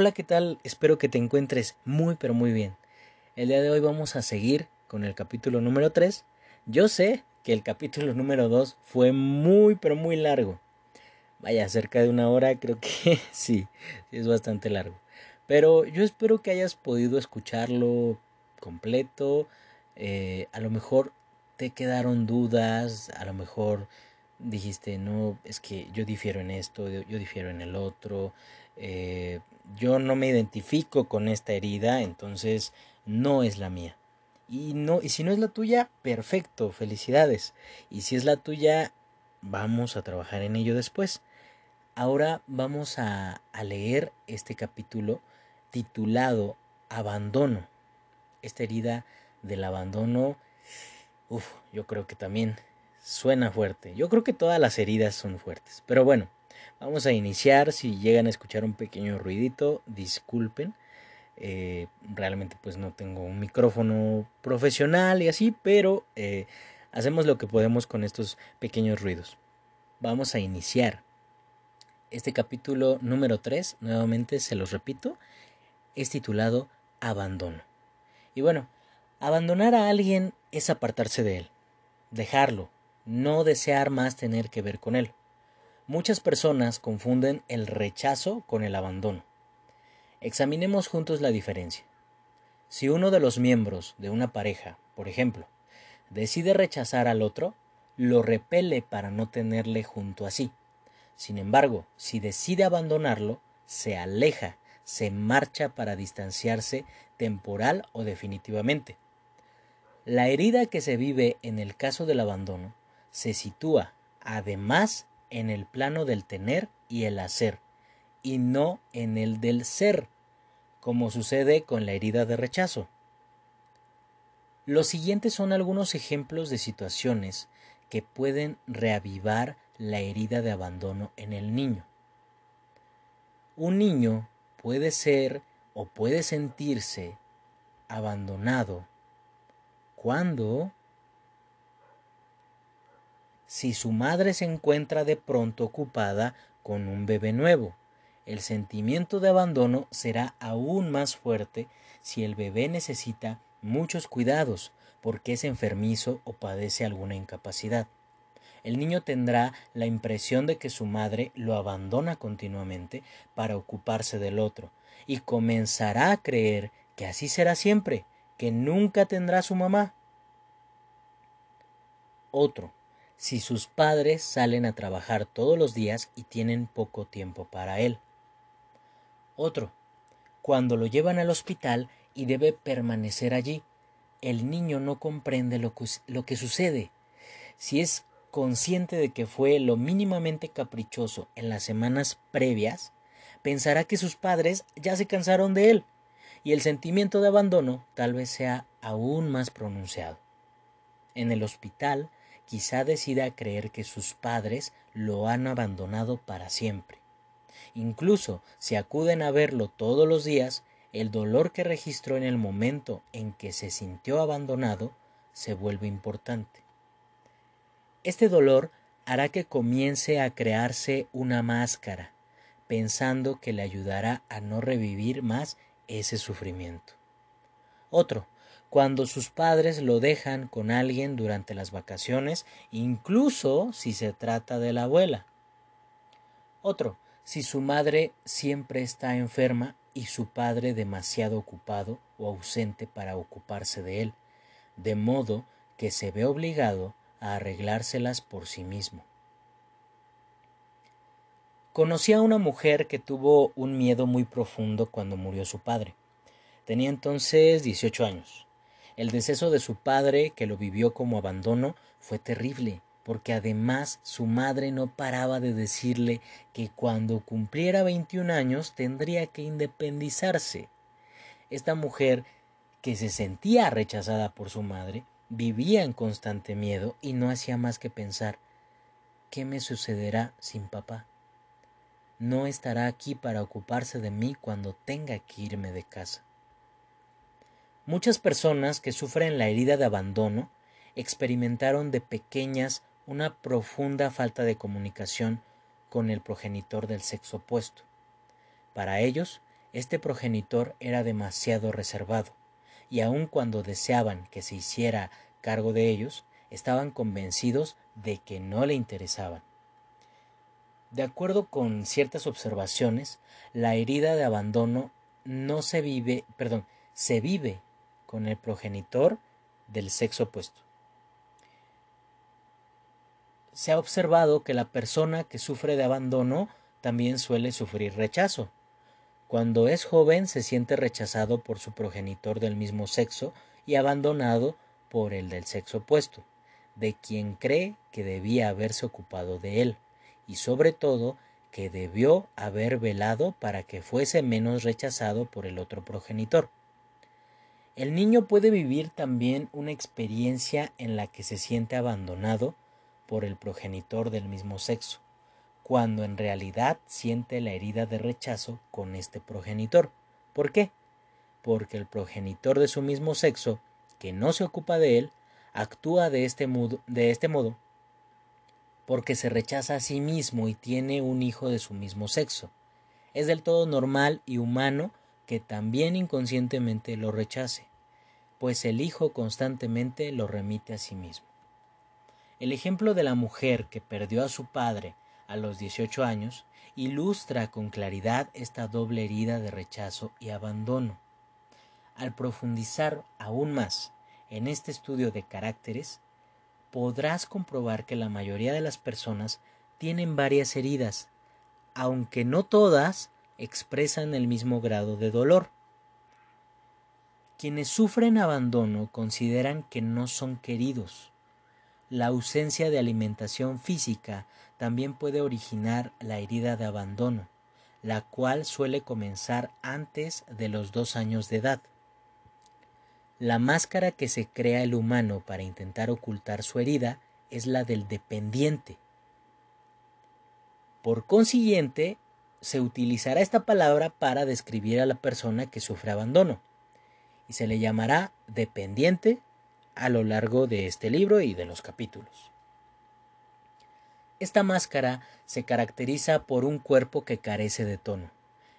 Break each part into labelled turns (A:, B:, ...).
A: Hola, ¿qué tal? Espero que te encuentres muy pero muy bien. El día de hoy vamos a seguir con el capítulo número 3. Yo sé que el capítulo número 2 fue muy pero muy largo. Vaya, cerca de una hora creo que sí, es bastante largo. Pero yo espero que hayas podido escucharlo completo. Eh, a lo mejor te quedaron dudas, a lo mejor dijiste, no, es que yo difiero en esto, yo difiero en el otro, eh, yo no me identifico con esta herida, entonces no es la mía. Y no, y si no es la tuya, perfecto, felicidades. Y si es la tuya, vamos a trabajar en ello después. Ahora vamos a, a leer este capítulo titulado Abandono. Esta herida del abandono, uff, yo creo que también suena fuerte. Yo creo que todas las heridas son fuertes. Pero bueno, Vamos a iniciar, si llegan a escuchar un pequeño ruidito, disculpen. Eh, realmente pues no tengo un micrófono profesional y así, pero eh, hacemos lo que podemos con estos pequeños ruidos. Vamos a iniciar. Este capítulo número 3, nuevamente se los repito, es titulado Abandono. Y bueno, abandonar a alguien es apartarse de él, dejarlo, no desear más tener que ver con él. Muchas personas confunden el rechazo con el abandono. Examinemos juntos la diferencia. Si uno de los miembros de una pareja, por ejemplo, decide rechazar al otro, lo repele para no tenerle junto a sí. Sin embargo, si decide abandonarlo, se aleja, se marcha para distanciarse temporal o definitivamente. La herida que se vive en el caso del abandono se sitúa, además, en el plano del tener y el hacer, y no en el del ser, como sucede con la herida de rechazo. Los siguientes son algunos ejemplos de situaciones que pueden reavivar la herida de abandono en el niño. Un niño puede ser o puede sentirse abandonado cuando si su madre se encuentra de pronto ocupada con un bebé nuevo. El sentimiento de abandono será aún más fuerte si el bebé necesita muchos cuidados porque es enfermizo o padece alguna incapacidad. El niño tendrá la impresión de que su madre lo abandona continuamente para ocuparse del otro, y comenzará a creer que así será siempre, que nunca tendrá su mamá. Otro, si sus padres salen a trabajar todos los días y tienen poco tiempo para él. Otro, cuando lo llevan al hospital y debe permanecer allí, el niño no comprende lo que, sucede. Si es consciente de que fue lo mínimamente caprichoso en las semanas previas, pensará que sus padres ya se cansaron de él, y el sentimiento de abandono tal vez sea aún más pronunciado. En el hospital, quizá decida creer que sus padres lo han abandonado para siempre. Incluso si acuden a verlo todos los días, el dolor que registró en el momento en que se sintió abandonado se vuelve importante. Este dolor hará que comience a crearse una máscara, pensando que le ayudará a no revivir más ese sufrimiento. Otro, cuando sus padres lo dejan con alguien durante las vacaciones, incluso si se trata de la abuela. Otro, si su madre siempre está enferma y su padre demasiado ocupado o ausente para ocuparse de él, de modo que se ve obligado a arreglárselas por sí mismo. Conocí a una mujer que tuvo un miedo muy profundo cuando murió su padre. Tenía entonces 18 años. El deceso de su padre, que lo vivió como abandono, fue terrible, porque además su madre no paraba de decirle que cuando cumpliera 21 años tendría que independizarse. Esta mujer, que se sentía rechazada por su madre, vivía en constante miedo y no hacía más que pensar ¿qué me sucederá sin papá? No estará aquí para ocuparse de mí cuando tenga que irme de casa. Muchas personas que sufren la herida de abandono experimentaron de pequeñas una profunda falta de comunicación con el progenitor del sexo opuesto. Para ellos, este progenitor era demasiado reservado, y aun cuando deseaban que se hiciera cargo de ellos, estaban convencidos de que no le interesaban. De acuerdo con ciertas observaciones, la herida de abandono no se vive, perdón, se vive con el progenitor del sexo opuesto. Se ha observado que la persona que sufre de abandono también suele sufrir rechazo. Cuando es joven se siente rechazado por su progenitor del mismo sexo y abandonado por el del sexo opuesto, de quien cree que debía haberse ocupado de él, y sobre todo que debió haber velado para que fuese menos rechazado por el otro progenitor. El niño puede vivir también una experiencia en la que se siente abandonado por el progenitor del mismo sexo, cuando en realidad siente la herida de rechazo con este progenitor. ¿Por qué? Porque el progenitor de su mismo sexo, que no se ocupa de él, actúa de este, modo, este porque se rechaza a sí mismo y tiene un hijo de su mismo sexo. Es del todo normal y humano que también inconscientemente lo rechace, pues el hijo constantemente lo remite a sí mismo. El ejemplo de la mujer que perdió a su padre a los 18 años ilustra con claridad esta doble herida de rechazo y abandono. Al profundizar aún más en este estudio de caracteres, podrás comprobar que la mayoría de las personas tienen varias heridas, aunque no todas expresan el mismo grado de dolor. Quienes sufren abandono consideran que no son queridos, la ausencia de alimentación física también puede originar la herida de abandono, la cual suele comenzar antes de los dos años de edad. La máscara que se crea el humano para intentar ocultar su herida es la del dependiente. Por consiguiente, se utilizará esta palabra para describir a la persona que sufre abandono, y se le llamará dependiente a lo largo de este libro y de los capítulos. Esta máscara se caracteriza por un cuerpo que carece de tono.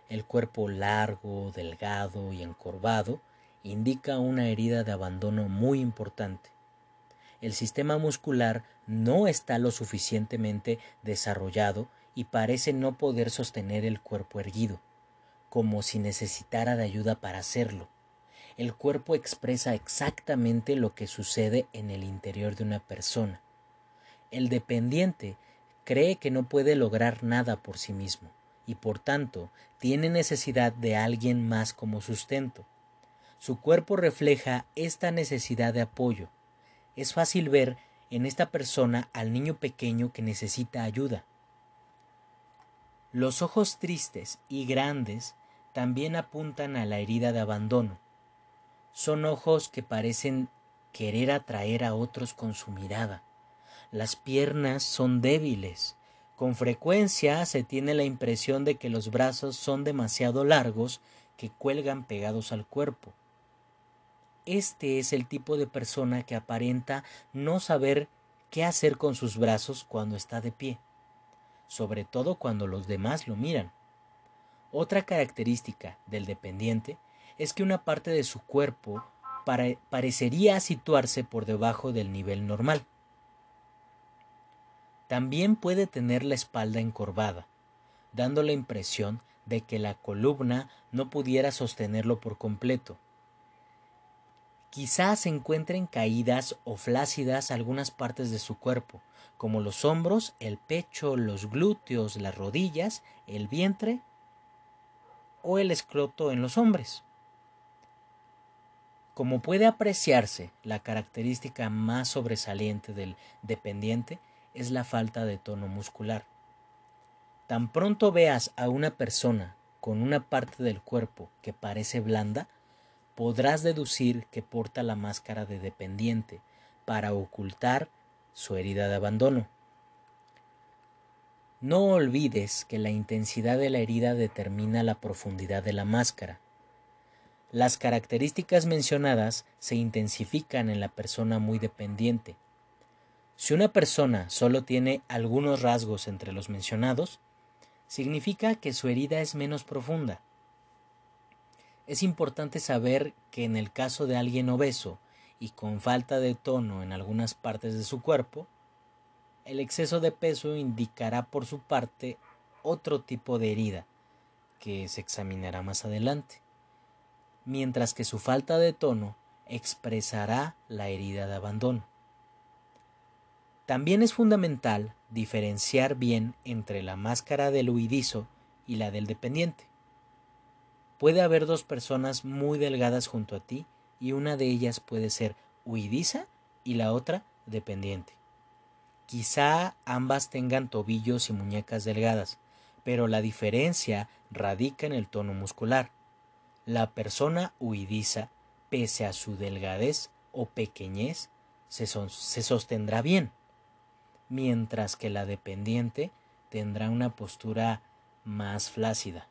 A: El cuerpo largo, delgado y encorvado indica una herida de abandono muy importante. El sistema muscular no está lo suficientemente desarrollado y parece no poder sostener el cuerpo erguido, como si necesitara de ayuda para hacerlo el cuerpo expresa exactamente lo que sucede en el interior de una persona. El dependiente cree que no puede lograr nada por sí mismo y por tanto tiene necesidad de alguien más como sustento. Su cuerpo refleja esta necesidad de apoyo. Es fácil ver en esta persona al niño pequeño que necesita ayuda. Los ojos tristes y grandes también apuntan a la herida de abandono. Son ojos que parecen querer atraer a otros con su mirada. Las piernas son débiles. Con frecuencia se tiene la impresión de que los brazos son demasiado largos que cuelgan pegados al cuerpo. Este es el tipo de persona que aparenta no saber qué hacer con sus brazos cuando está de pie, sobre todo cuando los demás lo miran. Otra característica del dependiente es que una parte de su cuerpo parecería situarse por debajo del nivel normal. También puede tener la espalda encorvada, dando la impresión de que la columna no pudiera sostenerlo por completo. Quizás se encuentren caídas o flácidas algunas partes de su cuerpo, como los hombros, el pecho, los glúteos, las rodillas, el vientre o el escroto en los hombres. Como puede apreciarse, la característica más sobresaliente del dependiente es la falta de tono muscular. Tan pronto veas a una persona con una parte del cuerpo que parece blanda, podrás deducir que porta la máscara de dependiente para ocultar su herida de abandono. No olvides que la intensidad de la herida determina la profundidad de la máscara. Las características mencionadas se intensifican en la persona muy dependiente. Si una persona solo tiene algunos rasgos entre los mencionados, significa que su herida es menos profunda. Es importante saber que en el caso de alguien obeso y con falta de tono en algunas partes de su cuerpo, el exceso de peso indicará por su parte otro tipo de herida que se examinará más adelante, mientras que su falta de tono expresará la herida de abandono. También es fundamental diferenciar bien entre la máscara del huidizo y la del dependiente. Puede haber dos personas muy delgadas junto a ti y una de ellas puede ser huidiza y la otra dependiente. Quizá ambas tengan tobillos y muñecas delgadas, pero la diferencia radica en el tono muscular. La persona huidiza, pese a su delgadez o pequeñez, se, sostendrá bien, mientras que la dependiente tendrá una postura más flácida.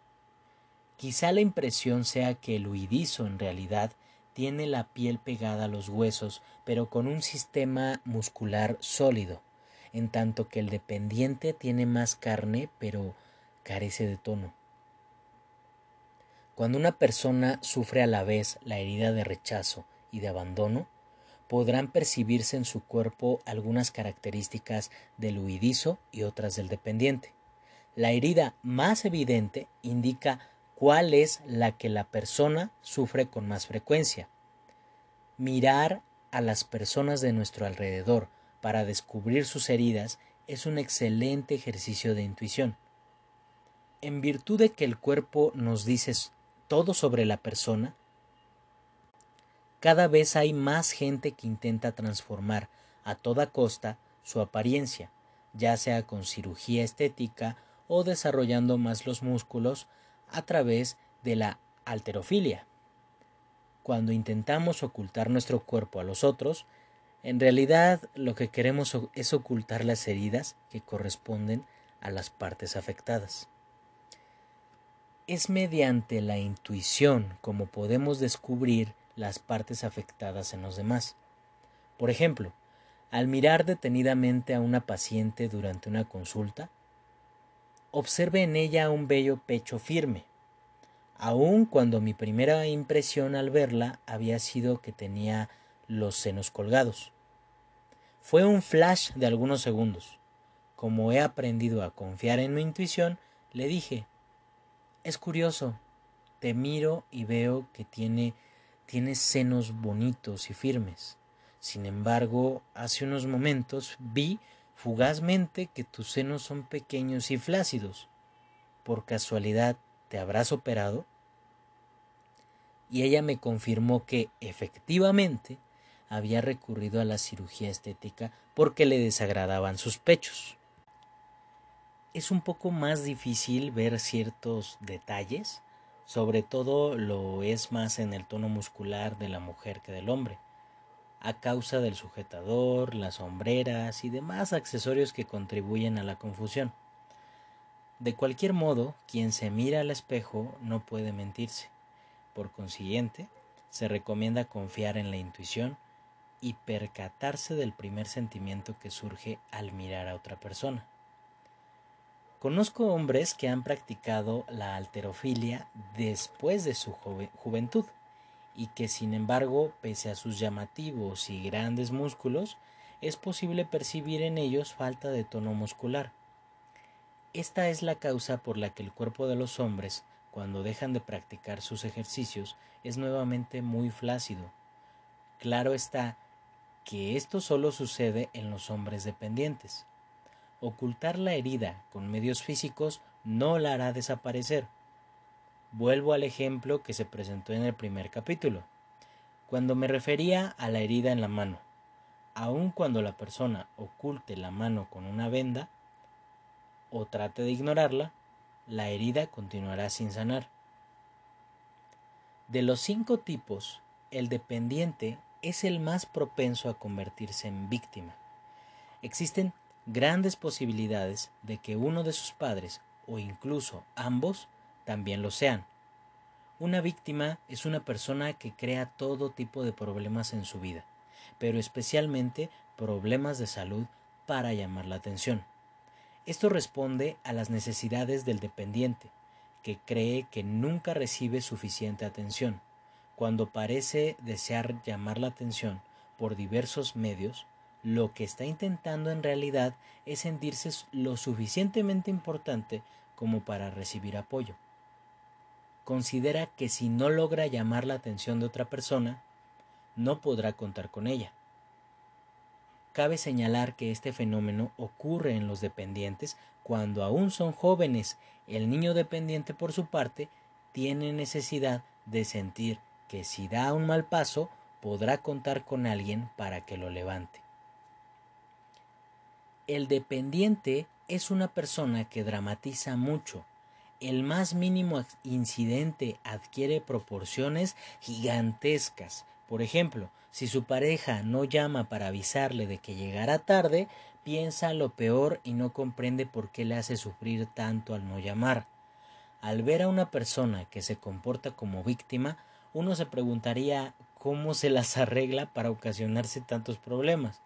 A: Quizá la impresión sea que el huidizo en realidad tiene la piel pegada a los huesos, pero con un sistema muscular sólido, en tanto que el dependiente tiene más carne, pero carece de tono. Cuando una persona sufre a la vez la herida de rechazo y de abandono, podrán percibirse en su cuerpo algunas características del huidizo y otras del dependiente. La herida más evidente indica cuál es la que la persona sufre con más frecuencia. Mirar a las personas de nuestro alrededor para descubrir sus heridas es un excelente ejercicio de intuición en virtud de que el cuerpo nos dice todo sobre la persona, cada vez hay más gente que intenta transformar a toda costa su apariencia, ya sea con cirugía estética o desarrollando más los músculos a través de la alterofilia. Cuando intentamos ocultar nuestro cuerpo a los otros, en realidad lo que queremos es ocultar las heridas que corresponden a las partes afectadas. Es mediante la intuición como podemos descubrir las partes afectadas en los demás. Por ejemplo, al mirar detenidamente a una paciente durante una consulta, observe en ella un bello pecho firme, aun cuando mi primera impresión al verla había sido que tenía los senos colgados. Fue un flash de algunos segundos. Como he aprendido a confiar en mi intuición, le dije es curioso. Te miro y veo que tiene, tiene senos bonitos y firmes. Sin embargo, hace unos momentos vi fugazmente que tus senos son pequeños y flácidos. ¿Por casualidad te habrás operado? Y ella me confirmó que, efectivamente, había recurrido a la cirugía estética porque le desagradaban sus pechos es un poco más difícil ver ciertos detalles, sobre todo lo es más en el tono muscular de la mujer que del hombre, a causa del sujetador, las sombreras y demás accesorios que contribuyen a la confusión. De cualquier modo, quien se mira al espejo no puede mentirse. Por consiguiente, se recomienda confiar en la intuición y percatarse del primer sentimiento que surge al mirar a otra persona. Conozco hombres que han practicado la alterofilia después de su juventud y que sin embargo, pese a sus llamativos y grandes músculos, es posible percibir en ellos falta de tono muscular. Esta es la causa por la que el cuerpo de los hombres, cuando dejan de practicar sus ejercicios, es nuevamente muy flácido. Claro está que esto solo sucede en los hombres dependientes. Ocultar la herida con medios físicos no la hará desaparecer. Vuelvo al ejemplo que se presentó en el primer capítulo, cuando me refería a la herida en la mano. Aun cuando la persona oculte la mano con una venda o trate de ignorarla, la herida continuará sin sanar. De los cinco tipos, el dependiente es el más propenso a convertirse en víctima. Existen grandes posibilidades de que uno de sus padres o incluso ambos también lo sean. Una víctima es una persona que crea todo tipo de problemas en su vida, pero especialmente problemas de salud para llamar la atención. Esto responde a las necesidades del dependiente, que cree que nunca recibe suficiente atención. Cuando parece desear llamar la atención por diversos medios, lo que está intentando en realidad es sentirse lo suficientemente importante como para recibir apoyo. Considera que si no logra llamar la atención de otra persona, no podrá contar con ella. Cabe señalar que este fenómeno ocurre en los dependientes cuando aún son jóvenes. El niño dependiente, por su parte, tiene necesidad de sentir que si da un mal paso, podrá contar con alguien para que lo levante. El dependiente es una persona que dramatiza mucho. El más mínimo incidente adquiere proporciones gigantescas. Por ejemplo, si su pareja no llama para avisarle de que llegará tarde, piensa lo peor y no comprende por qué le hace sufrir tanto al no llamar. Al ver a una persona que se comporta como víctima, uno se preguntaría cómo se las arregla para ocasionarse tantos problemas.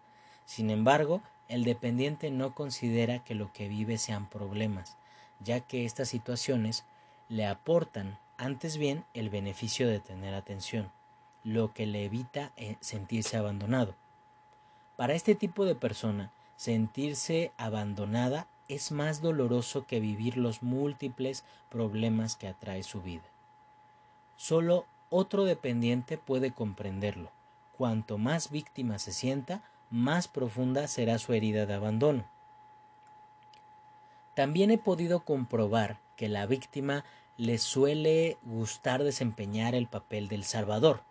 A: Sin embargo, el dependiente no considera que lo que vive sean problemas, ya que estas situaciones le aportan antes bien el beneficio de tener atención lo que le evita eh, sentirse abandonado. Para este tipo de persona, sentirse abandonada es más doloroso que vivir los múltiples problemas que atrae su vida. Solo otro dependiente puede comprenderlo. Cuanto más víctima se sienta, más profunda será su herida de abandono. También he podido comprobar que la víctima le suele gustar desempeñar el papel del Salvador,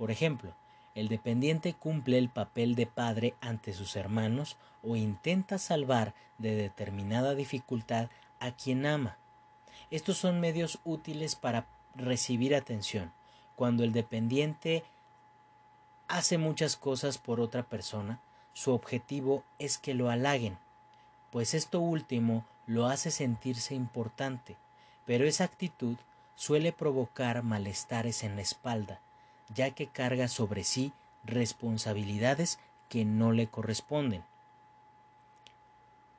A: por ejemplo, el dependiente cumple el papel de padre ante sus hermanos o intenta salvar de determinada dificultad a quien ama. Estos son medios útiles para recibir atención. Cuando el dependiente hace muchas cosas por otra persona, su objetivo es que lo halaguen, pues esto último lo hace sentirse importante, pero esa actitud suele provocar malestares en la espalda, ya que carga sobre sí responsabilidades que no le corresponden.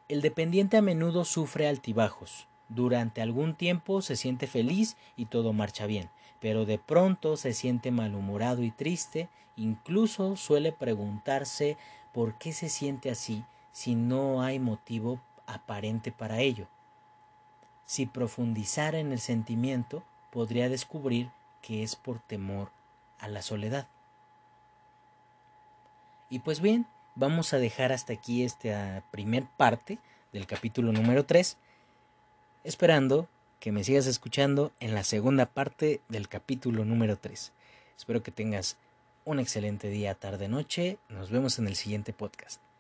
A: El dependiente a menudo sufre altibajos. Durante algún tiempo se siente feliz y todo marcha bien, pero de pronto se siente malhumorado y triste, incluso suele preguntarse por qué se siente así si no hay motivo aparente para ello. Si profundizara en el sentimiento, podría descubrir que es por temor a la soledad. Y pues bien, vamos a dejar hasta aquí esta primer parte del capítulo número 3, esperando que me sigas escuchando en la segunda parte del capítulo número 3. Espero que tengas un excelente día, tarde, noche. Nos vemos en el siguiente podcast.